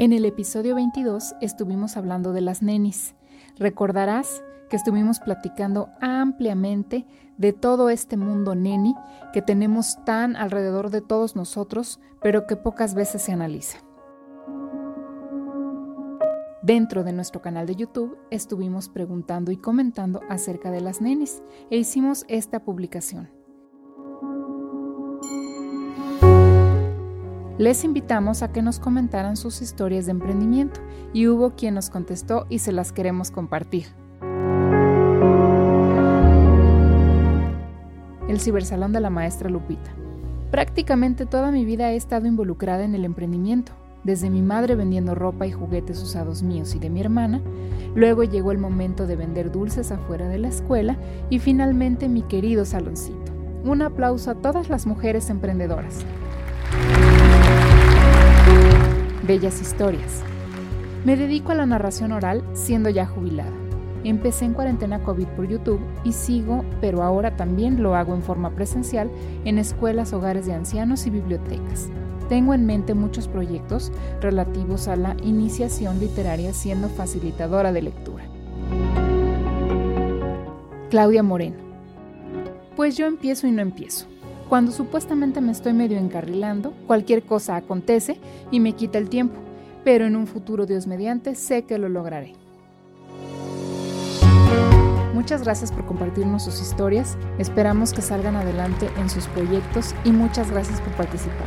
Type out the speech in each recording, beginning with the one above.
En el episodio 22 estuvimos hablando de las nenis. Recordarás que estuvimos platicando ampliamente de todo este mundo neni que tenemos tan alrededor de todos nosotros, pero que pocas veces se analiza. Dentro de nuestro canal de YouTube estuvimos preguntando y comentando acerca de las nenis e hicimos esta publicación. Les invitamos a que nos comentaran sus historias de emprendimiento y hubo quien nos contestó y se las queremos compartir. El cibersalón de la maestra Lupita. Prácticamente toda mi vida he estado involucrada en el emprendimiento, desde mi madre vendiendo ropa y juguetes usados míos y de mi hermana, luego llegó el momento de vender dulces afuera de la escuela y finalmente mi querido saloncito. Un aplauso a todas las mujeres emprendedoras. Bellas historias. Me dedico a la narración oral siendo ya jubilada. Empecé en cuarentena COVID por YouTube y sigo, pero ahora también lo hago en forma presencial en escuelas, hogares de ancianos y bibliotecas. Tengo en mente muchos proyectos relativos a la iniciación literaria siendo facilitadora de lectura. Claudia Moreno. Pues yo empiezo y no empiezo. Cuando supuestamente me estoy medio encarrilando, cualquier cosa acontece y me quita el tiempo, pero en un futuro Dios mediante sé que lo lograré. Muchas gracias por compartirnos sus historias, esperamos que salgan adelante en sus proyectos y muchas gracias por participar.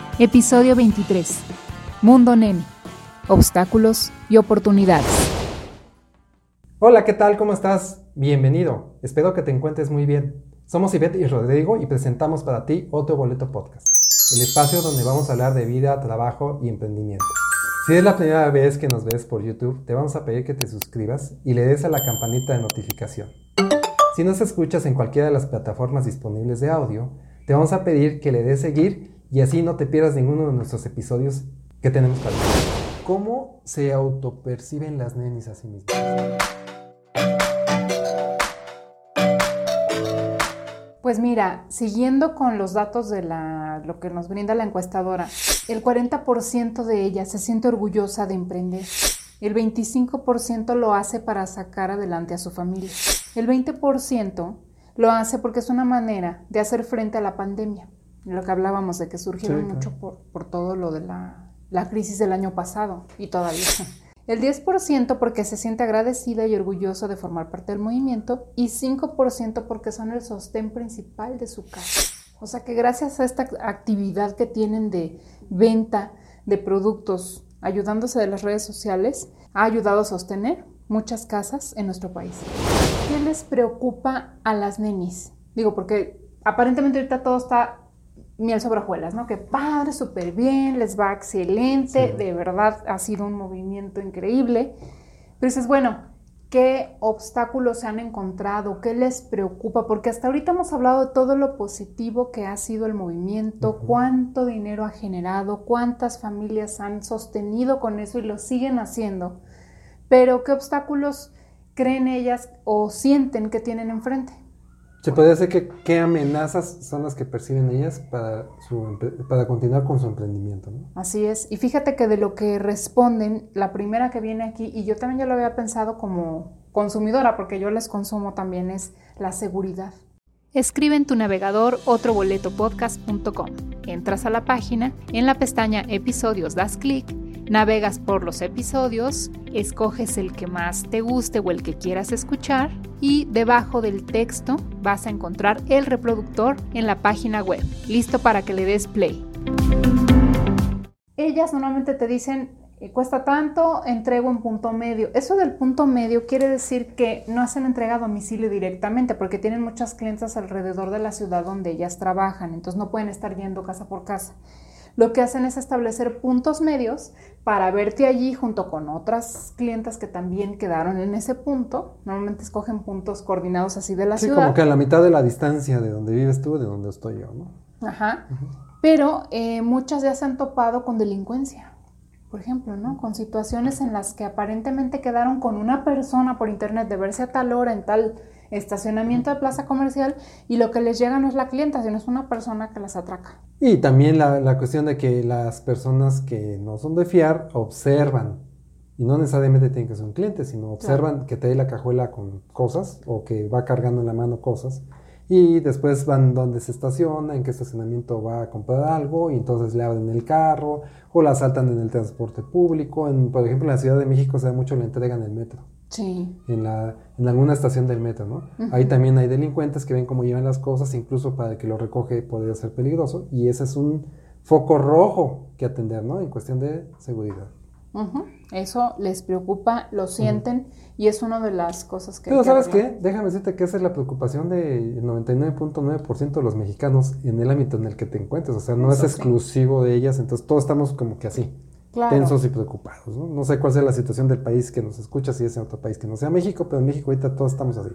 Episodio 23. Mundo Neni. Obstáculos y oportunidades. Hola, ¿qué tal? ¿Cómo estás? Bienvenido. Espero que te encuentres muy bien. Somos Ivette y Rodrigo y presentamos para ti otro boleto podcast, el espacio donde vamos a hablar de vida, trabajo y emprendimiento. Si es la primera vez que nos ves por YouTube, te vamos a pedir que te suscribas y le des a la campanita de notificación. Si nos escuchas en cualquiera de las plataformas disponibles de audio, te vamos a pedir que le des seguir y así no te pierdas ninguno de nuestros episodios que tenemos para ti. ¿Cómo se autoperciben las nenis a sí mismas? Pues mira, siguiendo con los datos de la, lo que nos brinda la encuestadora, el 40% de ellas se siente orgullosa de emprender. El 25% lo hace para sacar adelante a su familia. El 20% lo hace porque es una manera de hacer frente a la pandemia. Lo que hablábamos de que surgieron Sí, claro. mucho por, por todo lo de la, la crisis del año pasado y todavía. El 10% porque se siente agradecida y orgulloso de formar parte del movimiento y 5% porque son el sostén principal de su casa. O sea que gracias a esta actividad que tienen de venta de productos ayudándose de las redes sociales, ha ayudado a sostener muchas casas en nuestro país. ¿Qué les preocupa a las nenis? Digo, porque aparentemente ahorita todo está miel sobre hojuelas, ¿no? Que padre, súper bien, les va excelente, Sí. de verdad ha sido un movimiento increíble. Pero dices, bueno, ¿qué obstáculos se han encontrado? ¿Qué les preocupa? Porque hasta ahorita hemos hablado de todo lo positivo que ha sido el movimiento, cuánto dinero ha generado, cuántas familias han sostenido con eso y lo siguen haciendo. Pero ¿qué obstáculos creen ellas o sienten que tienen enfrente? Se podría decir que qué amenazas son las que perciben ellas para, su, para continuar con su emprendimiento, ¿no? Así es. Y fíjate que de lo que responden, la primera que viene aquí, y yo también ya lo había pensado como consumidora, porque yo les consumo también, es la seguridad. Escribe en tu navegador otroboletopodcast.com. Entras a la página, en la pestaña Episodios das clic, Navegas por los episodios, escoges el que más te guste o el que quieras escuchar y debajo del texto vas a encontrar el reproductor en la página web, listo para que le des play. Ellas normalmente te dicen, eh, cuesta tanto, entrego en punto medio. Eso del punto medio quiere decir que no hacen entrega a domicilio directamente porque tienen muchas clientes alrededor de la ciudad donde ellas trabajan, entonces no pueden estar yendo casa por casa lo que hacen es establecer puntos medios para verte allí junto con otras clientas que también quedaron en ese punto. Normalmente escogen puntos coordinados así de la ciudad. Sí, como que a la mitad de la distancia de donde vives tú, de donde estoy yo, ¿no? Ajá. Pero eh, muchas ya se han topado con delincuencia, por ejemplo, ¿no? Con situaciones en las que aparentemente quedaron con una persona por internet de verse a tal hora en tal estacionamiento de plaza comercial y lo que les llega no es la clienta, sino es una persona que las atraca. Y también la, cuestión de que las personas que no son de fiar observan, y no necesariamente tienen que ser un cliente, sino observan que trae la cajuela con cosas o que va cargando en la mano cosas. Y después van donde se estaciona, en qué estacionamiento va a comprar algo, y entonces le abren el carro, o la saltan en el transporte público. En, por ejemplo, en la Ciudad de México se da mucho la entrega en el metro. Sí. En, la, en alguna estación del metro, ¿no? Ahí también hay delincuentes que ven cómo llevan las cosas, incluso para el que lo recoge podría ser peligroso, y ese es un foco rojo que atender, ¿no? En cuestión de seguridad. Eso les preocupa, lo sienten y es una de las cosas que... Pero ¿sabes qué? Déjame decirte que esa es la preocupación del 99.9% de los mexicanos en el ámbito en el que te encuentres. O sea, no es exclusivo de ellas, entonces todos estamos como que así tensos y preocupados. ¿no? ¿no? sé cuál sea la situación del país que nos escucha, si es en otro país que no sea México, pero en México ahorita todos estamos así.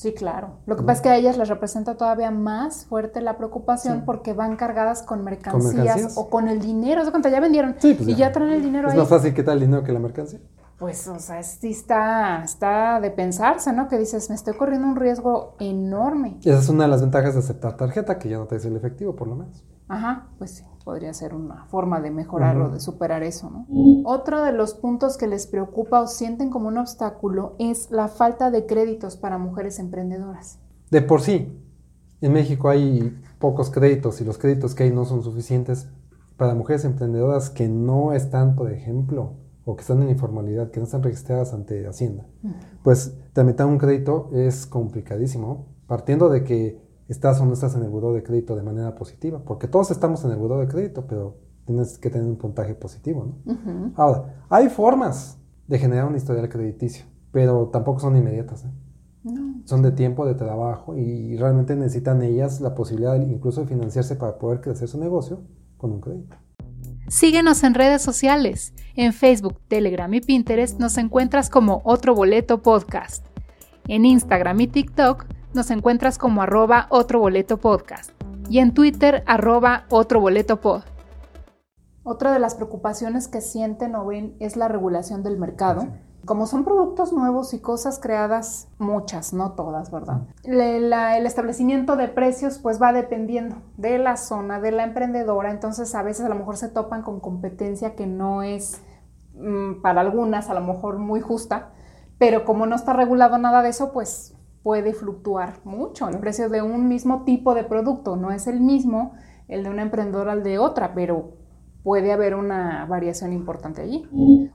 Sí, claro. Lo que pasa es que a ellas les representa todavía más fuerte la preocupación porque van cargadas con mercancías, o con el dinero. ¿Se cuenta? Ya vendieron pues y ya. traen el dinero ahí. Es más fácil que tal el dinero que la mercancía. Pues, o sea, sí está, está de pensarse, ¿no? Que dices, me estoy corriendo un riesgo enorme. Y esa es una de las ventajas de aceptar tarjeta, que ya no te dice el efectivo, por lo menos. Ajá, pues sí podría ser una forma de mejorar o de superar eso, ¿no? Otro de los puntos que les preocupa o sienten como un obstáculo es la falta de créditos para mujeres emprendedoras. De por sí, en México hay pocos créditos y los créditos que hay no son suficientes para mujeres emprendedoras que no están, por ejemplo, o que están en informalidad, que no están registradas ante Hacienda. Pues tramitar un crédito es complicadísimo, partiendo de que estás o no estás en el buró de crédito de manera positiva, porque todos estamos en el buró de crédito, pero tienes que tener un puntaje positivo, ¿no? Ahora, hay formas de generar un historial crediticio, pero tampoco son inmediatas, ¿eh? Son de tiempo, de trabajo y realmente necesitan ellas la posibilidad incluso de financiarse para poder crecer su negocio con un crédito. Síguenos en redes sociales. En Facebook, Telegram y Pinterest nos encuentras como Otro Boleto Podcast. En Instagram y TikTok nos encuentras como arroba otro boleto podcast y en Twitter arroba otro boleto pod. Otra de las preocupaciones que sienten o ven es la regulación del mercado. Como son productos nuevos y cosas creadas, muchas, no todas, ¿verdad? el establecimiento de precios pues va dependiendo de la zona, de la emprendedora, entonces a veces a lo mejor se topan con competencia que no es mm, para algunas a lo mejor muy justa, pero como no está regulado nada de eso, pues puede fluctuar mucho el precio de un mismo tipo de producto. No es el mismo el de una emprendedora al de otra, pero puede haber una variación importante allí.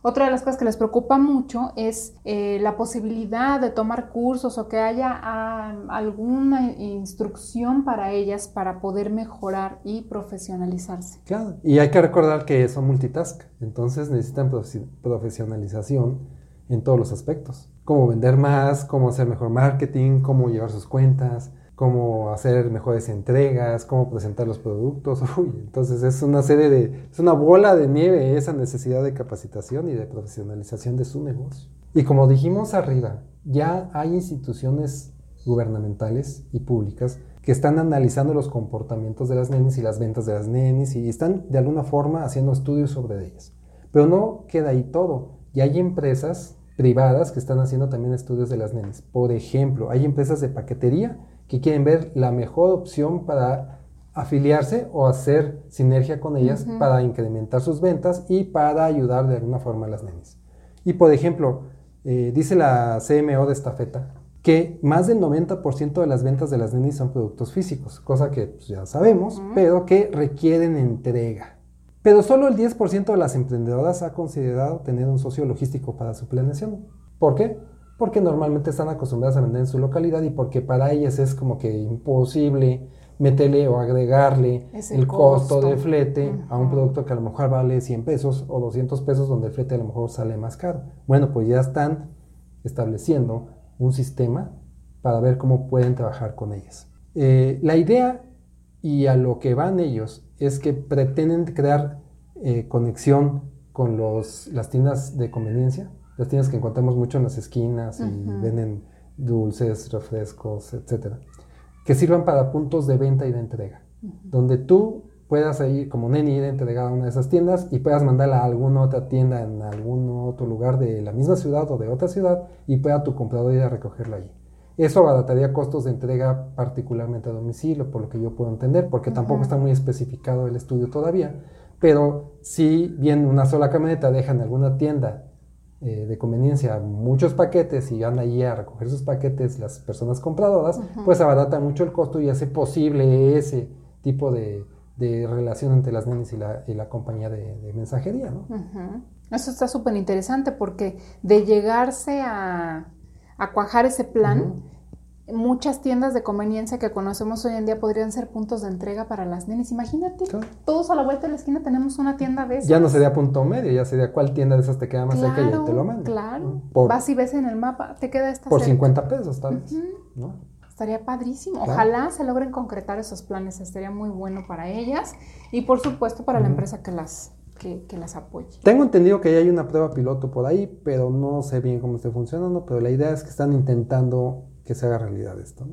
Otra de las cosas que les preocupa mucho es eh, la posibilidad de tomar cursos o que haya alguna instrucción para ellas para poder mejorar y profesionalizarse. Claro, y hay que recordar que son multitask, entonces necesitan profesionalización en todos los aspectos cómo vender más, cómo hacer mejor marketing, cómo llevar sus cuentas, cómo hacer mejores entregas, cómo presentar los productos. Uy, entonces es una serie de, es una bola de nieve esa necesidad de capacitación y de profesionalización de su negocio. Y como dijimos arriba, ya hay instituciones gubernamentales y públicas que están analizando los comportamientos de las nenis y las ventas de las nenis y están de alguna forma haciendo estudios sobre ellas. Pero no queda ahí todo. Ya hay empresas privadas que están haciendo también estudios de las nenes. Por ejemplo, hay empresas de paquetería que quieren ver la mejor opción para afiliarse o hacer sinergia con ellas para incrementar sus ventas y para ayudar de alguna forma a las nenes. Y por ejemplo, eh, dice la CMO de Estafeta que más del 90% de las ventas de las nenes son productos físicos, cosa que pues, ya sabemos, pero que requieren entrega. Pero solo el 10% de las emprendedoras ha considerado tener un socio logístico para su planeación. ¿Por qué? Porque normalmente están acostumbradas a vender en su localidad y porque para ellas es como que imposible meterle o agregarle el costo, de flete a un producto que a lo mejor vale 100 pesos o 200 pesos donde el flete a lo mejor sale más caro. Bueno, pues ya están estableciendo un sistema para ver cómo pueden trabajar con ellas. Eh, la idea y a lo que van ellos es que pretenden crear eh, conexión con los, las tiendas de conveniencia, las tiendas que encontramos mucho en las esquinas y venden dulces, refrescos, etcétera que sirvan para puntos de venta y de entrega, donde tú puedas ir como neni ir a entregar a una de esas tiendas y puedas mandarla a alguna otra tienda en algún otro lugar de la misma ciudad o de otra ciudad y pueda tu comprador ir a recogerla allí. Eso abarataría costos de entrega particularmente a domicilio, por lo que yo puedo entender, porque tampoco está muy especificado el estudio todavía. Pero si bien una sola camioneta deja en alguna tienda eh, de conveniencia muchos paquetes y van allí a recoger sus paquetes las personas compradoras, pues abarata mucho el costo y hace posible ese tipo de, relación entre las nenes y la, y la compañía de, mensajería. ¿no? Eso está súper interesante porque de llegarse a, a cuajar ese plan, muchas tiendas de conveniencia que conocemos hoy en día podrían ser puntos de entrega para las nenes. Imagínate, todos a la vuelta de la esquina tenemos una tienda de esas. Ya no sería punto medio, ya sería cuál tienda de esas te queda más cerca y te lo mandan. Claro, vas y ves en el mapa, te queda esta Por 50 pesos tal vez, Estaría padrísimo. Ojalá se logren concretar esos planes, estaría muy bueno para ellas y por supuesto para la empresa que las, que, que, las apoye. Tengo entendido que ya hay una prueba piloto por ahí, pero no sé bien cómo esté funcionando, pero la idea es que están intentando que se haga realidad esto.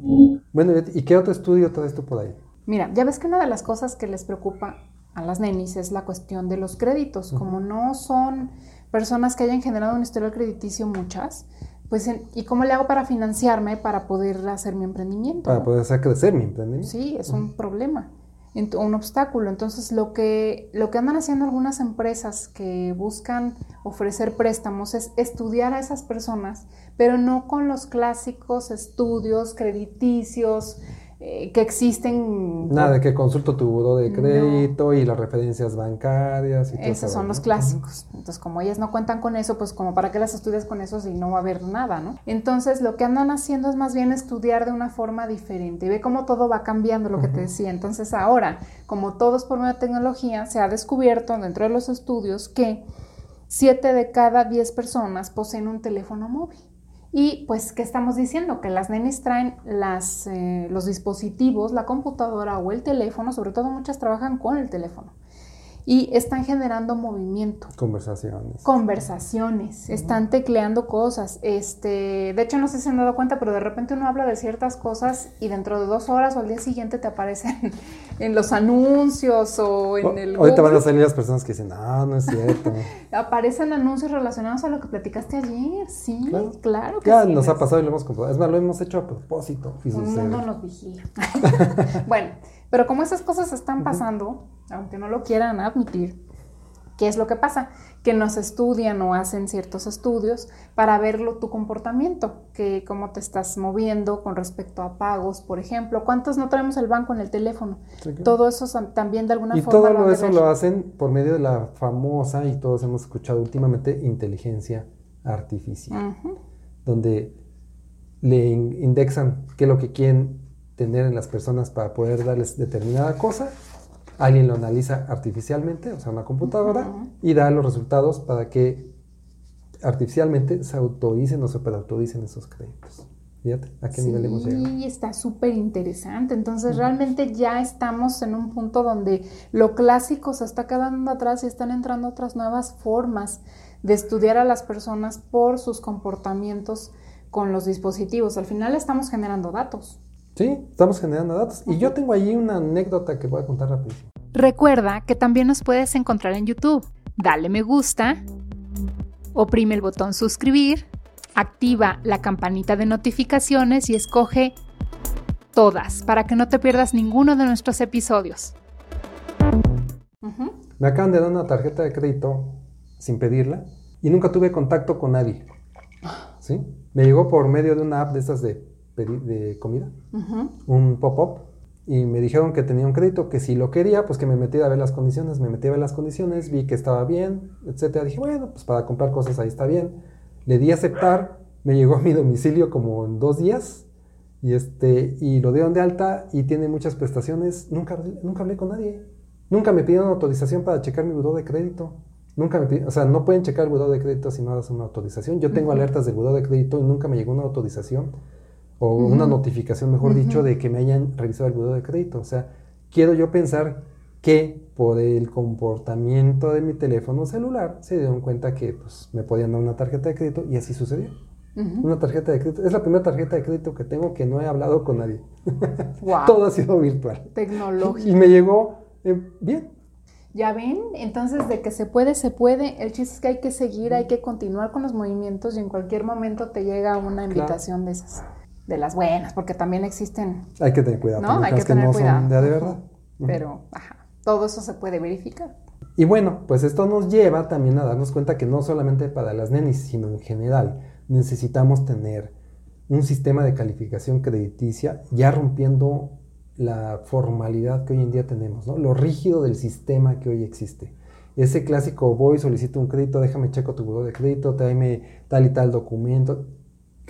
Bueno, ¿y qué otro estudio todo esto por ahí? Mira, ya ves que una de las cosas que les preocupa a las nenis es la cuestión de los créditos. Como no son personas que hayan generado un historial crediticio muchas, pues, ¿y cómo le hago para financiarme para poder hacer mi emprendimiento? Para poder hacer crecer mi emprendimiento. Sí, es un problema un obstáculo. Entonces, lo que, lo que andan haciendo algunas empresas que buscan ofrecer préstamos es estudiar a esas personas, pero no con los clásicos estudios crediticios, eh, que existen. Nada, de que consulto tu buro de crédito y las referencias bancarias. Y Esos son los clásicos. Entonces, como ellas no cuentan con eso, pues como para qué las estudias con eso si no va a haber nada, ¿no? Entonces, lo que andan haciendo es más bien estudiar de una forma diferente y ve cómo todo va cambiando, lo que te decía. Entonces, ahora, como todos por medio de tecnología, se ha descubierto dentro de los estudios que 7 de cada 10 personas poseen un teléfono móvil. Y pues, ¿qué estamos diciendo? Que las nenes traen las, eh, los dispositivos, la computadora o el teléfono, sobre todo muchas trabajan con el teléfono y están generando movimiento. Conversaciones. Conversaciones, están tecleando cosas. Este, de hecho, no sé si se han dado cuenta, pero de repente uno habla de ciertas cosas y dentro de dos horas o al día siguiente te aparecen en los anuncios o en el. Hoy te van a salir las personas que dicen, no, no es cierto. aparecen anuncios relacionados a lo que platicaste ayer. Sí, claro, que Ya nos ha pasado y lo hemos comprado. Es más, lo hemos hecho a propósito. no, no nos vigila. bueno. Pero como esas cosas están pasando, aunque no lo quieran admitir, ¿qué es lo que pasa? Que nos estudian o hacen ciertos estudios para verlo tu comportamiento, que cómo te estás moviendo con respecto a pagos, por ejemplo. ¿Cuántos no traemos el banco en el teléfono? Todo eso también de alguna forma. Y todo eso lo hacen por medio de la famosa, y todos hemos escuchado últimamente, inteligencia artificial, donde le indexan qué es lo que quieren tener en las personas para poder darles determinada cosa. Alguien lo analiza artificialmente, o sea, una computadora, y da los resultados para que artificialmente se autoricen o se autoricen esos créditos. Fíjate a qué nivel hemos llegado. Sí, está súper interesante. Entonces, realmente ya estamos en un punto donde lo clásico se está quedando atrás y están entrando otras nuevas formas de estudiar a las personas por sus comportamientos con los dispositivos. Al final estamos generando datos. Sí, estamos generando datos. Y yo tengo allí una anécdota que voy a contar rapidísimo. Recuerda que también nos puedes encontrar en YouTube. Dale me gusta, oprime el botón suscribir, activa la campanita de notificaciones y escoge todas para que no te pierdas ninguno de nuestros episodios. Me acaban de dar una tarjeta de crédito sin pedirla y nunca tuve contacto con nadie. ¿Sí? Me llegó por medio de una app de estas de de comida, un pop-up, y me dijeron que tenía un crédito, que si lo quería, pues que me metiera a ver las condiciones, me metí a ver las condiciones, vi que estaba bien, etcétera. Dije, bueno, pues para comprar cosas ahí está bien. Le di a aceptar, me llegó a mi domicilio como en dos días y, este, y lo dieron de alta y tiene muchas prestaciones. Nunca, nunca hablé con nadie. Nunca me pidieron autorización para checar mi buró de crédito. Nunca me pidieron, o sea, no pueden checar el buró de crédito si no das una autorización. Yo tengo alertas del buró de crédito y nunca me llegó una autorización o una notificación, mejor dicho, de que me hayan revisado el buró de crédito. O sea, quiero yo pensar que por el comportamiento de mi teléfono celular se dieron cuenta que pues, me podían dar una tarjeta de crédito y así sucedió. Una tarjeta de crédito. Es la primera tarjeta de crédito que tengo que no he hablado con nadie. Todo ha sido virtual. Tecnológico. Y me llegó eh, bien. Ya ven, entonces de que se puede, se puede. El chiste es que hay que seguir, hay que continuar con los movimientos y en cualquier momento te llega una invitación de esas, de las buenas, porque también existen. Hay que tener cuidado. ¿no? Hay que, tener cuidado. de, verdad. Pero, ajá, todo eso se puede verificar. Y bueno, pues esto nos lleva también a darnos cuenta que no solamente para las nenis, sino en general necesitamos tener un sistema de calificación crediticia ya rompiendo la formalidad que hoy en día tenemos, ¿no? lo rígido del sistema que hoy existe. Ese clásico voy, solicito un crédito, déjame checo tu buro de crédito, tráeme tal y tal documento.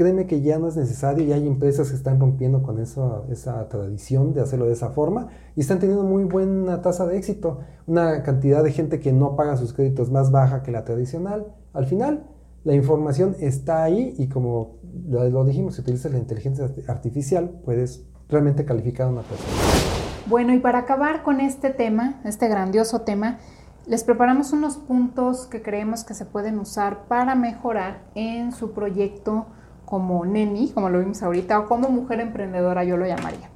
Créeme que ya no es necesario y hay empresas que están rompiendo con eso, esa tradición de hacerlo de esa forma y están teniendo muy buena tasa de éxito. Una cantidad de gente que no paga sus créditos más baja que la tradicional. Al final, la información está ahí y como lo, dijimos, si utilizas la inteligencia artificial, puedes realmente calificar a una persona. Bueno, y para acabar con este tema, este grandioso tema, les preparamos unos puntos que creemos que se pueden usar para mejorar en su proyecto como neni, como lo vimos ahorita, o como mujer emprendedora, yo lo llamaría.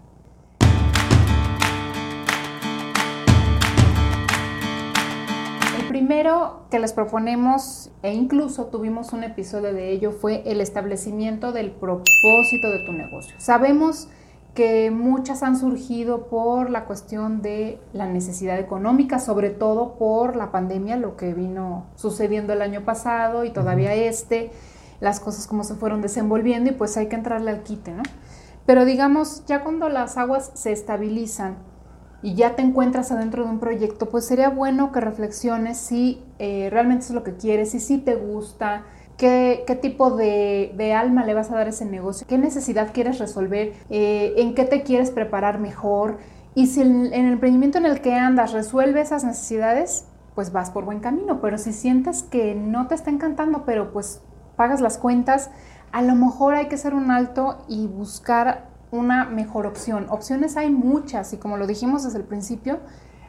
primero que les proponemos, e incluso tuvimos un episodio de ello, fue el establecimiento del propósito de tu negocio. Sabemos que muchas han surgido por la cuestión de la necesidad económica, sobre todo por la pandemia, lo que vino sucediendo el año pasado y todavía este, las cosas como se fueron desenvolviendo y pues hay que entrarle al quite, ¿no? Pero digamos, ya cuando las aguas se estabilizan, y ya te encuentras adentro de un proyecto, pues sería bueno que reflexiones si eh, realmente es lo que quieres, si sí te gusta, qué, tipo de, alma le vas a dar a ese negocio, qué necesidad quieres resolver, eh, en qué te quieres preparar mejor. Y si en, el emprendimiento en el que andas resuelve esas necesidades, pues vas por buen camino. Pero si sientes que no te está encantando, pero pues pagas las cuentas, a lo mejor hay que hacer un alto y buscar una mejor opción. Opciones hay muchas y como lo dijimos desde el principio,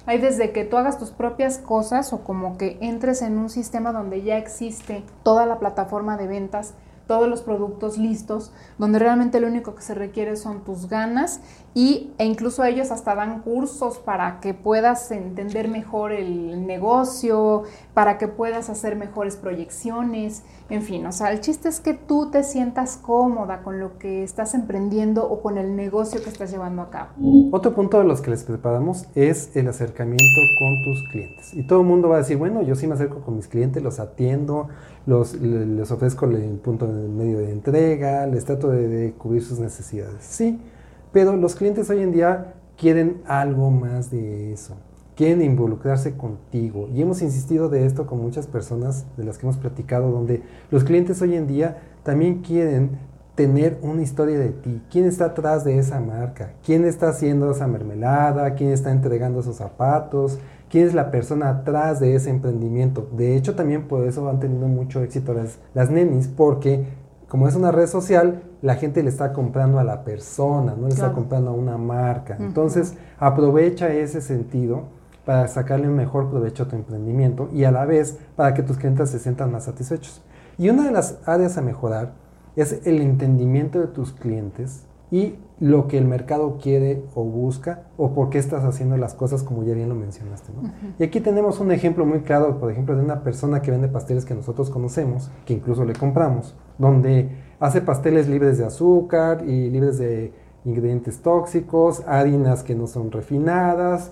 hay desde que tú hagas tus propias cosas o como que entres en un sistema donde ya existe toda la plataforma de ventas todos los productos listos, donde realmente lo único que se requiere son tus ganas y, e incluso ellos hasta dan cursos para que puedas entender mejor el negocio, para que puedas hacer mejores proyecciones, en fin, o sea, el chiste es que tú te sientas cómoda con lo que estás emprendiendo o con el negocio que estás llevando a cabo. Otro punto de los que les preparamos es el acercamiento con tus clientes. Y todo el mundo va a decir, bueno, yo sí me acerco con mis clientes, los atiendo, los, les ofrezco el punto medio de entrega, les trato de, cubrir sus necesidades. Sí, pero los clientes hoy en día quieren algo más de eso. Quieren involucrarse contigo. Y hemos insistido de esto con muchas personas de las que hemos platicado, donde los clientes hoy en día también quieren tener una historia de ti. ¿Quién está atrás de esa marca? ¿Quién está haciendo esa mermelada? ¿Quién está entregando esos zapatos? Quién es la persona atrás de ese emprendimiento. De hecho, también por eso han tenido mucho éxito las, las nenis, porque como es una red social, la gente le está comprando a la persona, no le está comprando a una marca. Entonces, aprovecha ese sentido para sacarle un mejor provecho a tu emprendimiento y a la vez para que tus clientes se sientan más satisfechos. Y una de las áreas a mejorar es el entendimiento de tus clientes y lo que el mercado quiere o busca o por qué estás haciendo las cosas como ya bien lo mencionaste. Y aquí tenemos un ejemplo muy claro, por ejemplo, de una persona que vende pasteles que nosotros conocemos, que incluso le compramos, donde hace pasteles libres de azúcar y libres de ingredientes tóxicos, harinas que no son refinadas,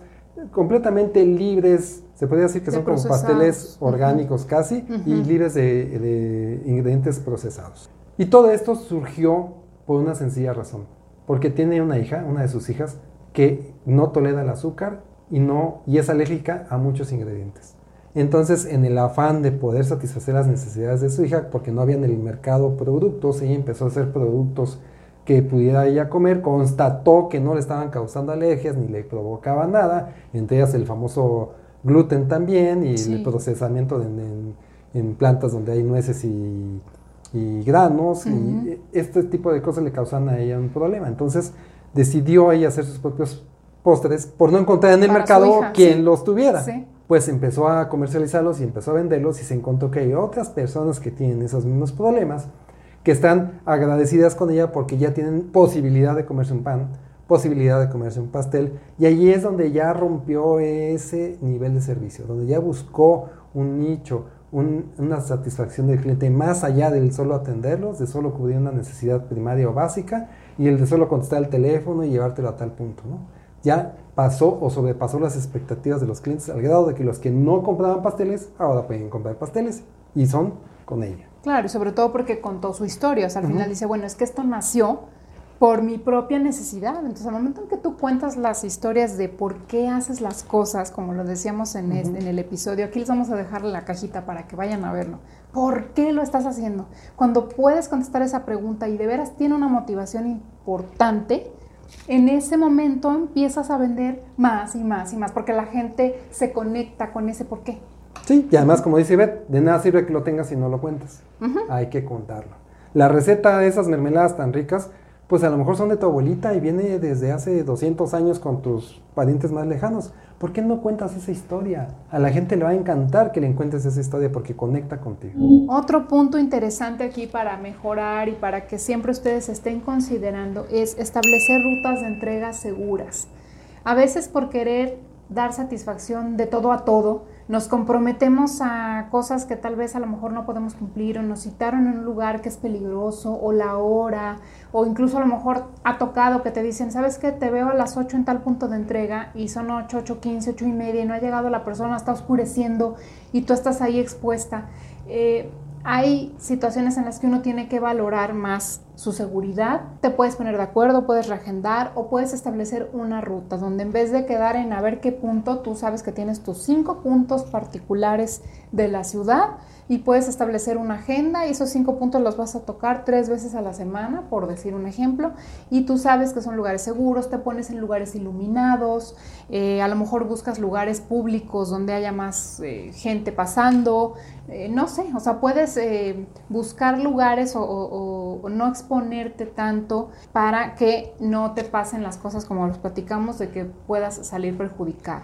completamente libres, se podría decir que son como pasteles orgánicos casi y libres de ingredientes procesados. Y todo esto surgió por una sencilla razón, porque tiene una hija, una de sus hijas, que no tolera el azúcar y, no, y es alérgica a muchos ingredientes. Entonces, en el afán de poder satisfacer las necesidades de su hija, porque no había en el mercado productos, ella empezó a hacer productos que pudiera ella comer, constató que no le estaban causando alergias ni le provocaba nada, entre ellas el famoso gluten también y el procesamiento en, plantas donde hay nueces y, granos, y este tipo de cosas le causan a ella un problema. Entonces decidió ella hacer sus propios postres por no encontrar en el mercado quien los tuviera. Pues empezó a comercializarlos y empezó a venderlos y se encontró que hay otras personas que tienen esos mismos problemas que están agradecidas con ella porque ya tienen posibilidad de comerse un pan, posibilidad de comerse un pastel, y allí es donde ya rompió ese nivel de servicio, donde ya buscó un nicho, una satisfacción del cliente más allá del solo atenderlos, de solo cubrir una necesidad primaria o básica, y el de solo contestar el teléfono y llevártelo a tal punto, ¿no? Ya pasó o sobrepasó las expectativas de los clientes al grado de que los que no compraban pasteles ahora pueden comprar pasteles y son con ella. Claro, y sobre todo porque contó su historia. O sea, al final dice, bueno, es que esto nació por mi propia necesidad. Entonces, al momento en que tú cuentas las historias de por qué haces las cosas, como lo decíamos en, en el episodio, aquí les vamos a dejar la cajita para que vayan a verlo. ¿Por qué lo estás haciendo? Cuando puedes contestar esa pregunta y de veras tiene una motivación importante, en ese momento empiezas a vender más y más y más, porque la gente se conecta con ese por qué. Sí, y además, como dice Ivette, de nada sirve que lo tengas si no lo cuentas. Hay que contarlo. La receta de esas mermeladas tan ricas, pues a lo mejor son de tu abuelita y viene desde hace 200 años con tus parientes más lejanos. ¿Por qué no cuentas esa historia? A la gente le va a encantar que le encuentres esa historia porque conecta contigo. Otro punto interesante aquí para mejorar y para que siempre ustedes estén considerando es establecer rutas de entrega seguras. A veces por querer dar satisfacción de todo a todo, nos comprometemos a cosas que tal vez a lo mejor no podemos cumplir o nos citaron en un lugar que es peligroso o la hora o incluso a lo mejor ha tocado que te dicen, ¿sabes qué? Te veo a las 8 en tal punto de entrega y son 8, 8, 15, 8 y media y no ha llegado la persona, está oscureciendo y tú estás ahí expuesta. Eh, hay situaciones en las que uno tiene que valorar más su seguridad. Te puedes poner de acuerdo, puedes reagendar o puedes establecer una ruta donde en vez de quedar en a ver qué punto, tú sabes que tienes tus cinco puntos particulares de la ciudad y puedes establecer una agenda y esos cinco puntos los vas a tocar tres veces a la semana, por decir un ejemplo, y tú sabes que son lugares seguros, te pones en lugares iluminados, eh, a lo mejor buscas lugares públicos donde haya más eh, gente pasando, eh, no sé, o sea, puedes buscar lugares o, o, no exponerte tanto para que no te pasen las cosas como los platicamos de que puedas salir perjudicado.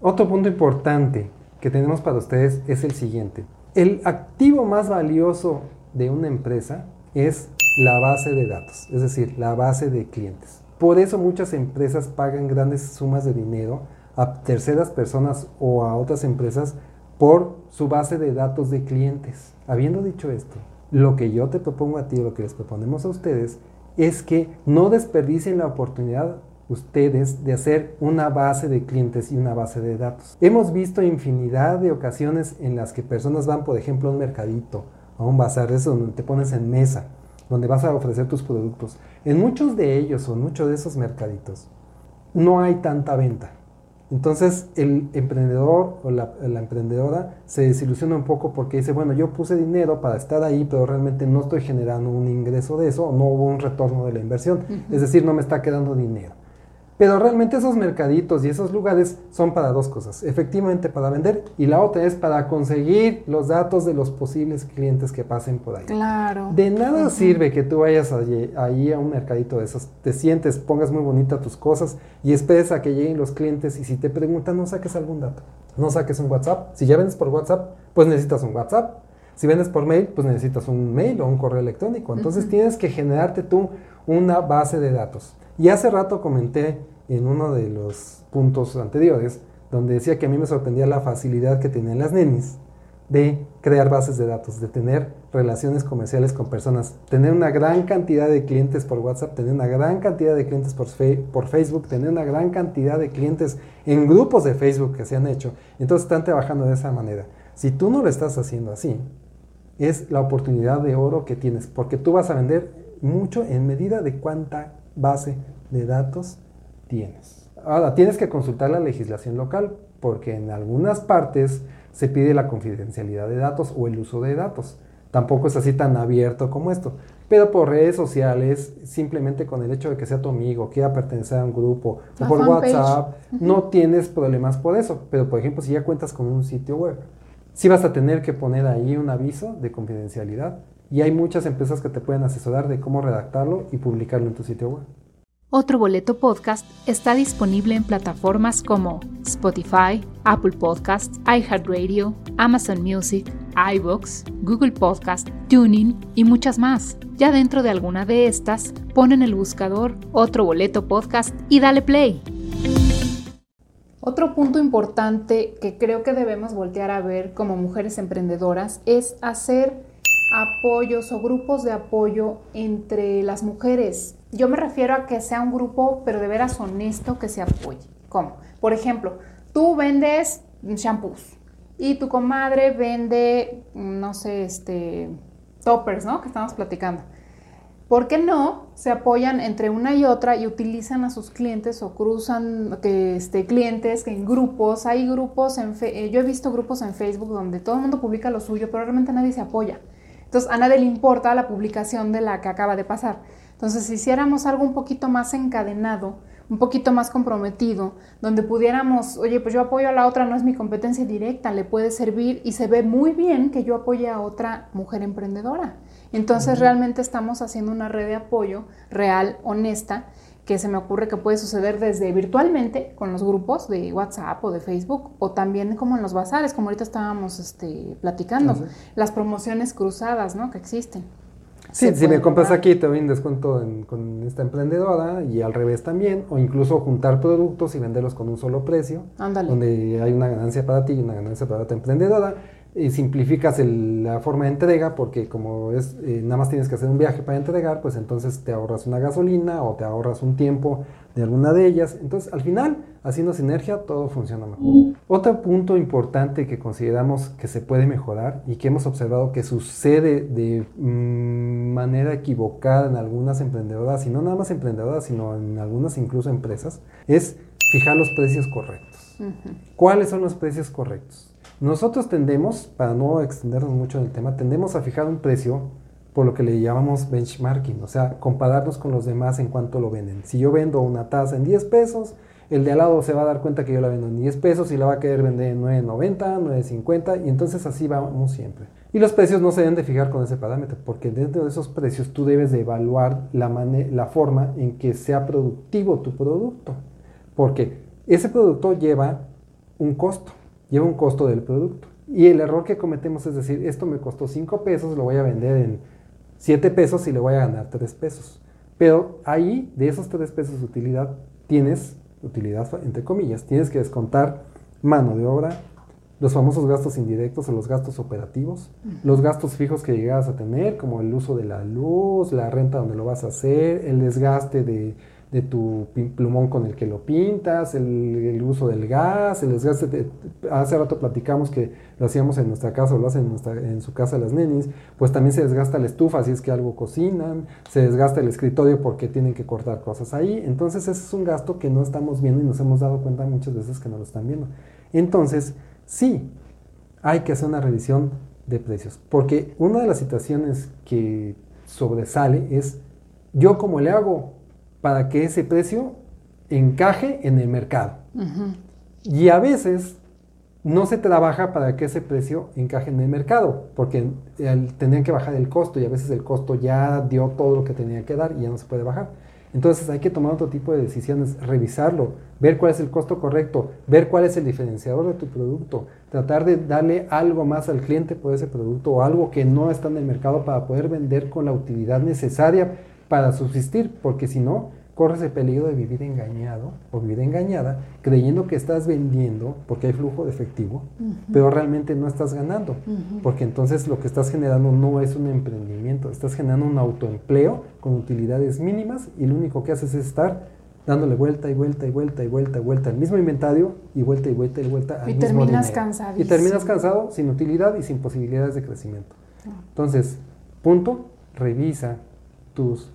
Otro punto importante que tenemos para ustedes es el siguiente. El activo más valioso de una empresa es la base de datos, es decir, la base de clientes. Por eso muchas empresas pagan grandes sumas de dinero a terceras personas o a otras empresas por su base de datos de clientes. Habiendo dicho esto, lo que yo te propongo a ti, lo que les proponemos a ustedes, es que no desperdicien la oportunidad ustedes de hacer una base de clientes y una base de datos. Hemos visto infinidad de ocasiones en las que personas van, por ejemplo, a un mercadito, a un bazar, eso donde te pones en mesa, donde vas a ofrecer tus productos. En muchos de ellos o en muchos de esos mercaditos no hay tanta venta. Entonces el emprendedor o la, emprendedora se desilusiona un poco porque dice, bueno, yo puse dinero para estar ahí, pero realmente no estoy generando un ingreso de eso, no hubo un retorno de la inversión, es decir, no me está quedando dinero. Pero realmente esos mercaditos y esos lugares son para dos cosas. Efectivamente para vender y la otra es para conseguir los datos de los posibles clientes que pasen por ahí. Claro. De nada sirve que tú vayas allí, ahí a un mercadito de esos, te sientes, pongas muy bonita tus cosas y esperes a que lleguen los clientes y si te preguntan no saques algún dato. No saques un WhatsApp. Si ya vendes por WhatsApp, pues necesitas un WhatsApp. Si vendes por mail, pues necesitas un mail o un correo electrónico. Entonces tienes que generarte tú una base de datos. Y hace rato comenté en uno de los puntos anteriores, donde decía que a mí me sorprendía la facilidad que tenían las nenis de crear bases de datos, de tener relaciones comerciales con personas, tener una gran cantidad de clientes por WhatsApp, tener una gran cantidad de clientes por, por Facebook, tener una gran cantidad de clientes en grupos de Facebook que se han hecho. Entonces están trabajando de esa manera. Si tú no lo estás haciendo así, es la oportunidad de oro que tienes, porque tú vas a vender mucho en medida de cuánta base de datos tienes. Ahora, tienes que consultar la legislación local, porque en algunas partes se pide la confidencialidad de datos o el uso de datos. Tampoco es así tan abierto como esto. Pero por redes sociales, simplemente con el hecho de que sea tu amigo, quiera pertenecer a un grupo, o por WhatsApp, no tienes problemas por eso. Pero, por ejemplo, si ya cuentas con un sitio web, sí vas a tener que poner ahí un aviso de confidencialidad. Y hay muchas empresas que te pueden asesorar de cómo redactarlo y publicarlo en tu sitio web. Otro Boleto Podcast está disponible en plataformas como Spotify, Apple Podcasts, iHeartRadio, Amazon Music, iBox, Google Podcast, Tuning y muchas más. Ya dentro de alguna de estas, pon en el buscador Otro Boleto Podcast y dale play. Otro punto importante que creo que debemos voltear a ver como mujeres emprendedoras es hacer apoyos o grupos de apoyo entre las mujeres. Yo me refiero a que sea un grupo, pero de veras honesto, que se apoye. ¿Cómo? Por ejemplo, tú vendes shampoos y tu comadre vende, no sé, este, toppers, ¿no? Que estamos platicando. ¿Por qué no se apoyan entre una y otra y utilizan a sus clientes o cruzan que, este, clientes en grupos? Hay grupos en, yo he visto grupos en Facebook donde todo el mundo publica lo suyo, pero realmente nadie se apoya. Entonces a nadie le importa la publicación de la que acaba de pasar. Entonces si hiciéramos algo un poquito más encadenado, un poquito más comprometido, donde pudiéramos, oye, pues yo apoyo a la otra, no es mi competencia directa, le puede servir y se ve muy bien que yo apoye a otra mujer emprendedora. Entonces realmente estamos haciendo una red de apoyo real, honesta, que se me ocurre que puede suceder desde virtualmente con los grupos de WhatsApp o de Facebook o también como en los bazares, como ahorita estábamos este, platicando, las promociones cruzadas ¿no? que existen. Sí, si me compras aquí te doy un descuento con esta emprendedora y al revés también, o incluso juntar productos y venderlos con un solo precio, donde hay una ganancia para ti y una ganancia para tu emprendedora y simplificas la forma de entrega porque como es eh, nada más tienes que hacer un viaje para entregar, pues entonces te ahorras una gasolina o te ahorras un tiempo de alguna de ellas. Entonces al final, haciendo sinergia, todo funciona mejor. Otro punto importante que consideramos que se puede mejorar y que hemos observado que sucede de mm, manera equivocada en algunas emprendedoras, y no nada más emprendedoras, sino en algunas incluso empresas, es fijar los precios correctos. ¿Cuáles son los precios correctos? Nosotros tendemos, para no extendernos mucho en el tema, tendemos a fijar un precio por lo que le llamamos benchmarking, o sea, compararnos con los demás en cuanto lo venden. Si yo vendo una taza en 10 pesos, el de al lado se va a dar cuenta que yo la vendo en 10 pesos y la va a querer vender en 9.90, 9.50 y entonces así vamos siempre. Y los precios no se deben de fijar con ese parámetro, porque dentro de esos precios tú debes de evaluar la, la forma en que sea productivo tu producto, porque ese producto lleva un costo lleva un costo del producto. Y el error que cometemos es decir, esto me costó 5 pesos, lo voy a vender en 7 pesos y le voy a ganar 3 pesos. Pero ahí, de esos 3 pesos de utilidad, tienes, utilidad entre comillas, tienes que descontar mano de obra, los famosos gastos indirectos o los gastos operativos, los gastos fijos que llegas a tener, como el uso de la luz, la renta donde lo vas a hacer, el desgaste de de tu plumón con el que lo pintas, el, uso del gas, el desgaste. De, hace rato platicamos que lo hacíamos en nuestra casa o lo hacen en, su casa las nenis, pues también se desgasta la estufa si es que algo cocinan, se desgasta el escritorio porque tienen que cortar cosas ahí. Entonces ese es un gasto que no estamos viendo y nos hemos dado cuenta muchas veces que no lo están viendo. Entonces, sí, hay que hacer una revisión de precios, porque una de las situaciones que sobresale es yo como le hago para que ese precio encaje en el mercado. Y a veces no se trabaja para que ese precio encaje en el mercado, porque tendrían que bajar el costo y a veces el costo ya dio todo lo que tenía que dar y ya no se puede bajar. Entonces hay que tomar otro tipo de decisiones, revisarlo, ver cuál es el costo correcto, ver cuál es el diferenciador de tu producto, tratar de darle algo más al cliente por ese producto o algo que no está en el mercado para poder vender con la utilidad necesaria para subsistir, porque si no, corres el peligro de vivir engañado o vivir engañada creyendo que estás vendiendo porque hay flujo de efectivo, pero realmente no estás ganando, porque entonces lo que estás generando no es un emprendimiento, estás generando un autoempleo con utilidades mínimas y lo único que haces es estar dándole vuelta y vuelta y vuelta y vuelta y vuelta al mismo inventario y vuelta y vuelta y vuelta al y mismo terminas cansado y terminas cansado sin utilidad y sin posibilidades de crecimiento. Entonces, punto, revisa tus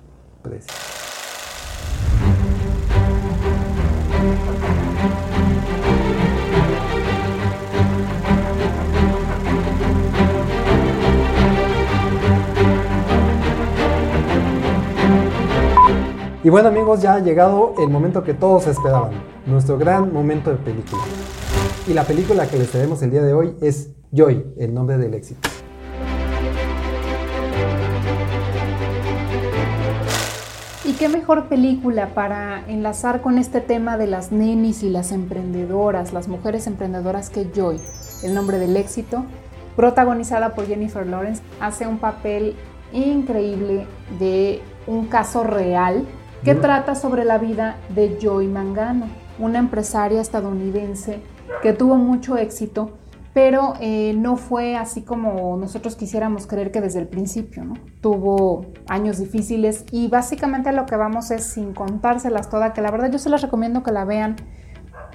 y bueno amigos, ya ha llegado el momento que todos esperaban, nuestro gran momento de película. Y la película que les traemos el día de hoy es Joy, el nombre del éxito. Qué mejor película para enlazar con este tema de las nenis y las emprendedoras, las mujeres emprendedoras que Joy, el nombre del éxito, protagonizada por Jennifer Lawrence, hace un papel increíble de un caso real que trata sobre la vida de Joy Mangano, una empresaria estadounidense que tuvo mucho éxito, pero eh, no fue así como nosotros quisiéramos creer que desde el principio, ¿no? Tuvo años difíciles y básicamente lo que vamos es sin contárselas todas, que la verdad yo se las recomiendo que la vean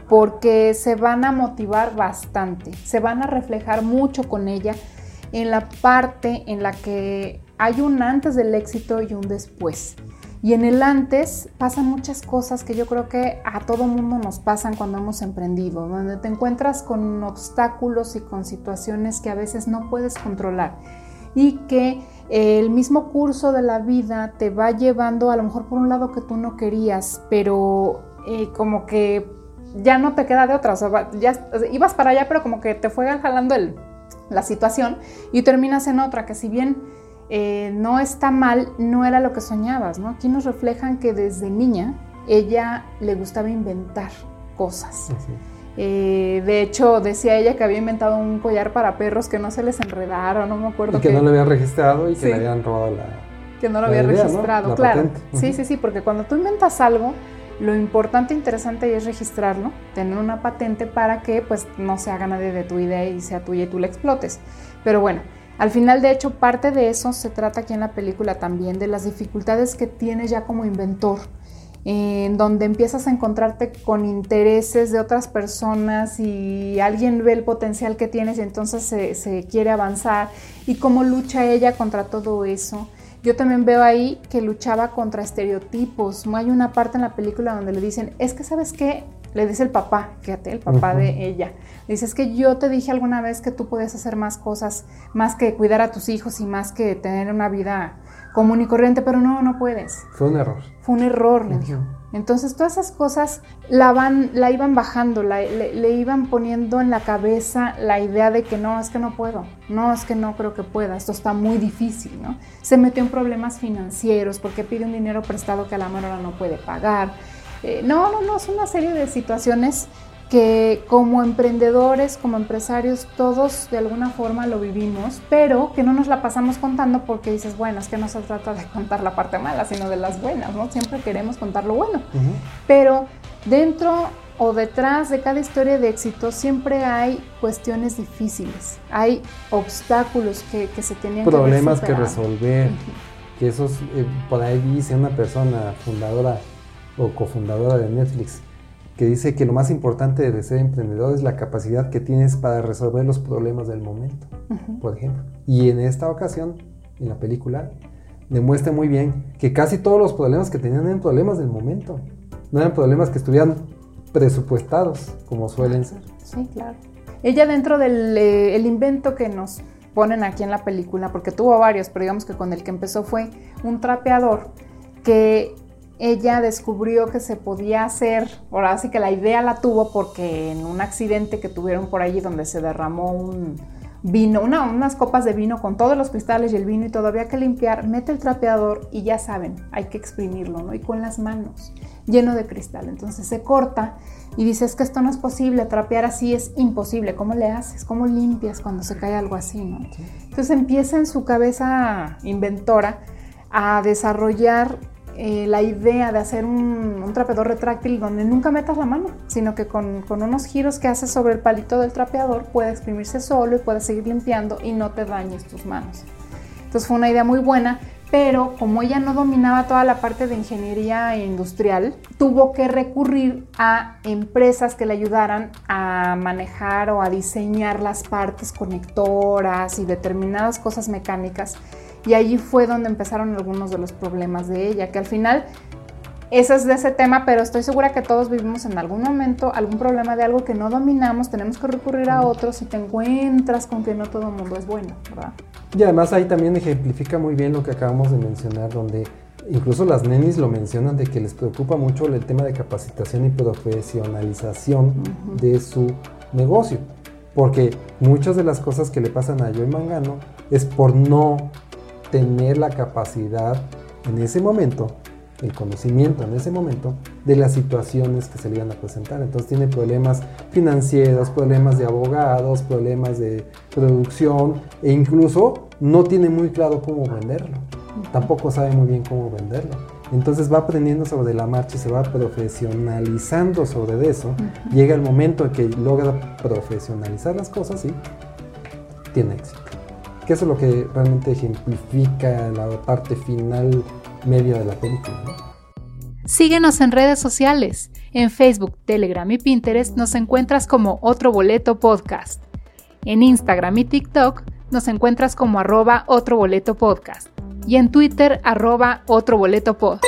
porque se van a motivar bastante, se van a reflejar mucho con ella en la parte en la que hay un antes del éxito y un después. Y en el antes pasan muchas cosas que yo creo que a todo mundo nos pasan cuando hemos emprendido, donde te encuentras con obstáculos y con situaciones que a veces no puedes controlar. Y que el mismo curso de la vida te va llevando a lo mejor por un lado que tú no querías, pero eh, como que ya no te queda de otra, o sea, ya ibas para allá, pero como que te fue jalando el, la situación y terminas en otra, que si bien eh, no está mal, no era lo que soñabas, ¿no? Aquí nos reflejan que desde niña ella le gustaba inventar cosas. Eh, de hecho, decía ella que había inventado un collar para perros que no se les enredaron, no me acuerdo. Y que, no lo habían registrado y que le habían robado la. Que no lo había registrado, claro. Sí, sí, sí, porque cuando tú inventas algo, lo importante e interesante es registrarlo, tener una patente para que pues no se haga nadie de tu idea y sea tuya y tú la explotes. Pero bueno, al final, de hecho, parte de eso se trata aquí en la película también, de las dificultades que tienes ya como inventor, en donde empiezas a encontrarte con intereses de otras personas y alguien ve el potencial que tienes y entonces se, quiere avanzar y cómo lucha ella contra todo eso. Yo también veo ahí que luchaba contra estereotipos. Hay una parte en la película donde le dicen, es que sabes qué, le dice el papá, fíjate, el papá de ella. dice, es que yo te dije alguna vez que tú puedes hacer más cosas, más que cuidar a tus hijos y más que tener una vida común y corriente, pero no, no puedes. Fue un error. Fue un error, le dijo. Entonces todas esas cosas la, van, la iban bajando, le, le, iban poniendo en la cabeza la idea de que no, es que no puedo, no, es que no creo que pueda, esto está muy difícil, ¿no? Se metió en problemas financieros porque pide un dinero prestado que a la mano no puede pagar eh, no, no, no, es una serie de situaciones que como emprendedores, como empresarios, todos de alguna forma lo vivimos, pero que no nos la pasamos contando porque dices, bueno, es que no se trata de contar la parte mala, sino de las buenas, ¿no? Siempre queremos contar lo bueno. Pero dentro o detrás de cada historia de éxito siempre hay cuestiones difíciles, hay obstáculos que, se tenían Problemas que, resolver, que esos, eh, por ahí dice una persona fundadora o cofundadora de Netflix, que dice que lo más importante de ser emprendedor es la capacidad que tienes para resolver los problemas del momento, por ejemplo. Y en esta ocasión, en la película, demuestra muy bien que casi todos los problemas que tenían eran problemas del momento, no eran problemas que estuvieran presupuestados, como suelen ser. Sí, claro. Ella dentro del eh, el invento que nos ponen aquí en la película, porque tuvo varios, pero digamos que con el que empezó fue un trapeador que ella descubrió que se podía hacer, ahora sí que la idea la tuvo porque en un accidente que tuvieron por allí donde se derramó un vino, unas copas de vino con todos los cristales y el vino y todavía que limpiar, mete el trapeador y ya saben, hay que exprimirlo, ¿no? Y con las manos, lleno de cristal. Entonces se corta y dice, es que esto no es posible, trapear así es imposible, ¿cómo le haces? ¿Cómo limpias cuando se cae algo así, ¿no? Entonces empieza en su cabeza inventora a desarrollar eh, la idea de hacer un, un, trapeador retráctil donde nunca metas la mano, sino que con, con, unos giros que haces sobre el palito del trapeador puede exprimirse solo y puede seguir limpiando y no te dañes tus manos. Entonces fue una idea muy buena, pero como ella no dominaba toda la parte de ingeniería industrial, tuvo que recurrir a empresas que le ayudaran a manejar o a diseñar las partes conectoras y determinadas cosas mecánicas y allí fue donde empezaron algunos de los problemas de ella, que al final ese es de ese tema, pero estoy segura que todos vivimos en algún momento algún problema de algo que no dominamos, tenemos que recurrir a otros y te encuentras con que no todo el mundo es bueno, ¿verdad? Y además ahí también ejemplifica muy bien lo que acabamos de mencionar, donde Incluso las nenis lo mencionan de que les preocupa mucho el tema de capacitación y profesionalización de su negocio. Porque muchas de las cosas que le pasan a Joy Mangano es por no tener la capacidad en ese momento, el conocimiento en ese momento de las situaciones que se le iban a presentar. Entonces tiene problemas financieros, problemas de abogados, problemas de producción e incluso no tiene muy claro cómo venderlo. Tampoco sabe muy bien cómo venderlo. Entonces va aprendiendo sobre la marcha y se va profesionalizando sobre eso. Llega el momento en que logra profesionalizar las cosas y tiene éxito. Que eso es lo que realmente ejemplifica la parte final media de la película. Síguenos en redes sociales. En Facebook, Telegram y Pinterest nos encuentras como Otro Boleto Podcast. En Instagram y TikTok nos encuentras como arroba Otro Boleto Podcast y en Twitter arroba otro boleto pod.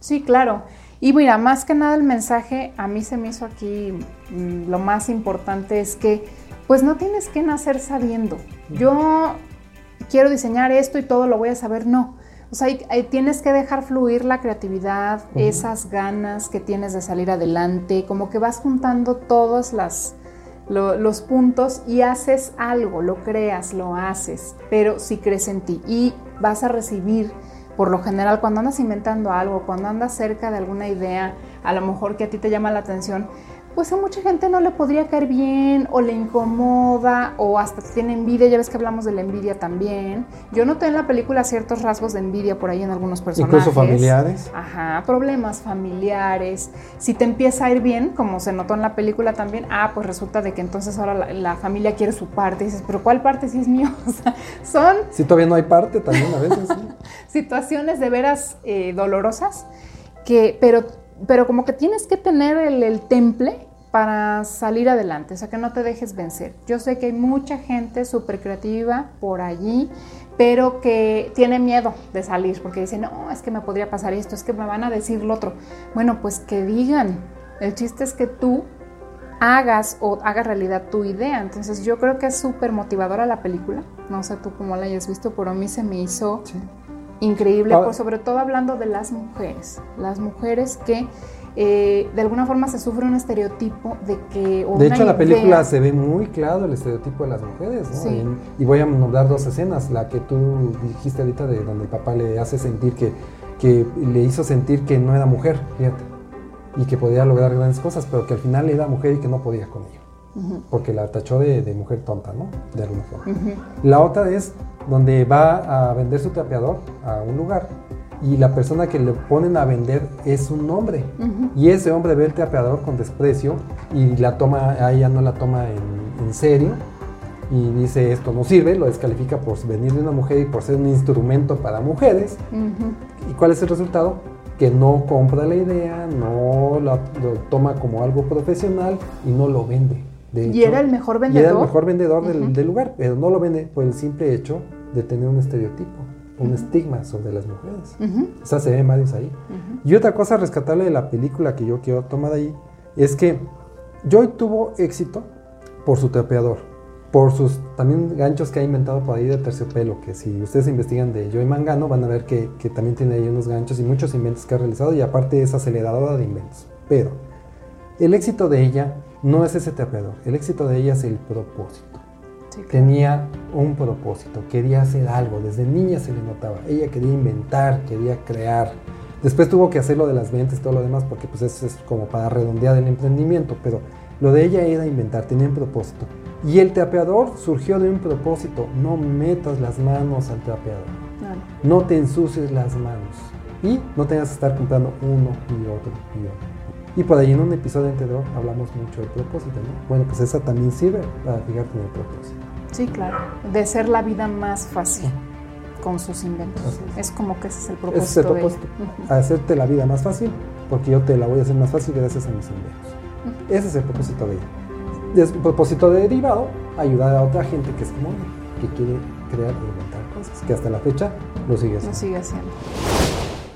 Sí, claro. Y mira, más que nada el mensaje a mí se me hizo aquí mm, lo más importante es que pues no tienes que nacer sabiendo. Yo quiero diseñar esto y todo lo voy a saber, no. O sea, tienes que dejar fluir la creatividad, esas ganas que tienes de salir adelante, como que vas juntando todas las, los puntos y haces algo, lo creas, lo haces, pero si crees en ti y vas a recibir, por lo general, cuando andas inventando algo, cuando andas cerca de alguna idea, a lo mejor que a ti te llama la atención, pues a mucha gente no le podría caer bien o le incomoda o hasta tiene envidia, ya ves que hablamos de la envidia también. Yo noté en la película ciertos rasgos de envidia por ahí en algunos personajes. Incluso familiares. Ajá, problemas familiares. Si te empieza a ir bien, como se notó en la película también, ah, pues resulta de que entonces ahora la, familia quiere su parte. Y dices, pero ¿cuál parte si es mío? O sea, son... Si todavía no hay parte también a veces. situaciones de veras eh, dolorosas que, pero pero como que tienes que tener el, temple para salir adelante, o sea, que no te dejes vencer. Yo sé que hay mucha gente súper creativa por allí, pero que tiene miedo de salir porque dice, no, es que me podría pasar esto, es que me van a decir lo otro. Bueno, pues que digan. El chiste es que tú hagas o hagas realidad tu idea. Entonces yo creo que es súper motivadora la película. No sé tú cómo la hayas visto, pero a mí se me hizo increíble, ah. sobre todo hablando de las mujeres, las mujeres que eh, de alguna forma se sufre un estereotipo de que... de hecho, en la película se ve muy claro el estereotipo de las mujeres, ¿no? Y, voy a nombrar dos escenas, la que tú dijiste ahorita de donde el papá le hace sentir que, que le hizo sentir que no era mujer, fíjate, y que podía lograr grandes cosas, pero que al final era mujer y que no podía con ello porque la tachó de, mujer tonta, ¿no? De alguna forma. La otra es donde va a vender su trapeador a un lugar y la persona que le ponen a vender es un hombre. Y ese hombre ve el trapeador con desprecio y la toma, a ella no la toma en, serio y dice esto no sirve, lo descalifica por venir de una mujer y por ser un instrumento para mujeres. ¿Y cuál es el resultado? Que no compra la idea, no lo toma como algo profesional y no lo vende y era el mejor vendedor. era el mejor vendedor del, lugar, pero no lo vende por el simple hecho de tener un estereotipo, un estigma sobre las mujeres. O sea, se ven varios ahí. Y otra cosa rescatable de la película que yo quiero tomar ahí es que Joy tuvo éxito por su trapeador, por sus también ganchos que ha inventado por ahí de terciopelo, que si ustedes investigan de Joy Mangano van a ver que, que también tiene ahí unos ganchos y muchos inventos que ha realizado y aparte es aceleradora de inventos. Pero el éxito de ella no es ese trapeador, el éxito de ella es el propósito. Tenía un propósito, quería hacer algo, desde niña se le notaba. Ella quería inventar, quería crear. Después tuvo que hacer lo de las ventas y todo lo demás porque pues eso es como para redondear el emprendimiento, pero lo de ella era inventar, tenía un propósito. Y el trapeador surgió de un propósito, no metas las manos al trapeador, no te ensucies las manos y no tengas que estar comprando uno y otro y otro. Y por ahí en un episodio anterior hablamos mucho del propósito, ¿no? Bueno, pues esa también sirve para fijarte en el propósito. Sí, claro. De ser la vida más fácil con sus inventos. Es como que ese es el propósito. Ese es el propósito. Hacerte la vida más fácil porque yo te la voy a hacer más fácil gracias a mis inventos. Ese es el propósito de ella. Es un propósito derivado, ayudar a otra gente que es como que quiere crear e inventar cosas, que hasta la fecha lo sigue haciendo. Lo sigue haciendo.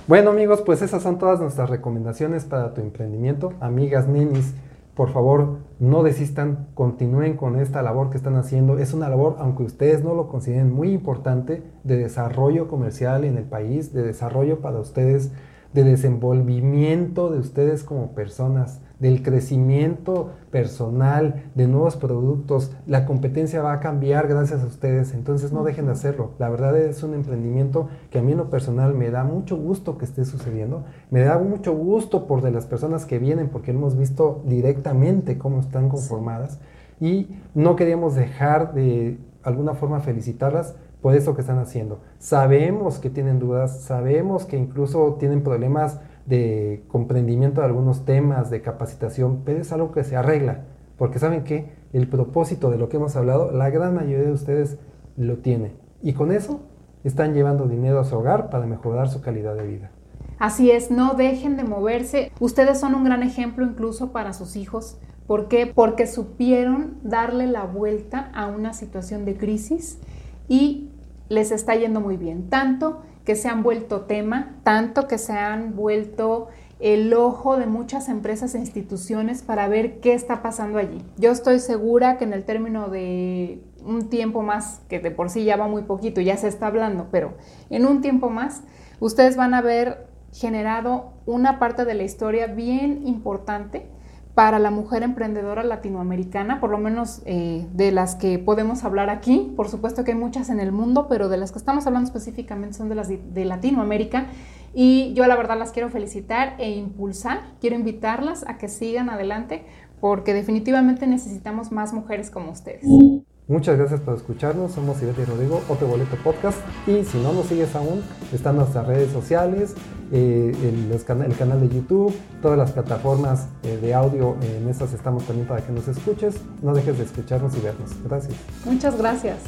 Bueno amigos, pues esas son todas nuestras recomendaciones para tu emprendimiento. Amigas, ninis, por favor, no desistan, continúen con esta labor que están haciendo. Es una labor, aunque ustedes no lo consideren muy importante, de desarrollo comercial en el país, de desarrollo para ustedes, de desenvolvimiento de ustedes como personas del crecimiento personal, de nuevos productos. La competencia va a cambiar gracias a ustedes, entonces no dejen de hacerlo. La verdad es un emprendimiento que a mí en lo personal me da mucho gusto que esté sucediendo. Me da mucho gusto por de las personas que vienen, porque hemos visto directamente cómo están conformadas y no queríamos dejar de alguna forma felicitarlas por eso que están haciendo. Sabemos que tienen dudas, sabemos que incluso tienen problemas de comprendimiento de algunos temas, de capacitación, pero es algo que se arregla, porque saben que el propósito de lo que hemos hablado, la gran mayoría de ustedes lo tiene. Y con eso están llevando dinero a su hogar para mejorar su calidad de vida. Así es, no dejen de moverse. Ustedes son un gran ejemplo incluso para sus hijos. ¿Por qué? Porque supieron darle la vuelta a una situación de crisis y les está yendo muy bien. Tanto que se han vuelto tema, tanto que se han vuelto el ojo de muchas empresas e instituciones para ver qué está pasando allí. Yo estoy segura que en el término de un tiempo más, que de por sí ya va muy poquito, ya se está hablando, pero en un tiempo más, ustedes van a haber generado una parte de la historia bien importante para la mujer emprendedora latinoamericana, por lo menos eh, de las que podemos hablar aquí. Por supuesto que hay muchas en el mundo, pero de las que estamos hablando específicamente son de las de, Latinoamérica. Y yo la verdad las quiero felicitar e impulsar. Quiero invitarlas a que sigan adelante porque definitivamente necesitamos más mujeres como ustedes. Muchas gracias por escucharnos. Somos Ivete y Rodrigo, Otro Boleto Podcast. Y si no nos sigues aún, están nuestras redes sociales, eh, el, canal de YouTube, todas las plataformas eh, de audio. en estas estamos también para que nos escuches. No dejes de escucharnos y vernos. Gracias. Muchas gracias.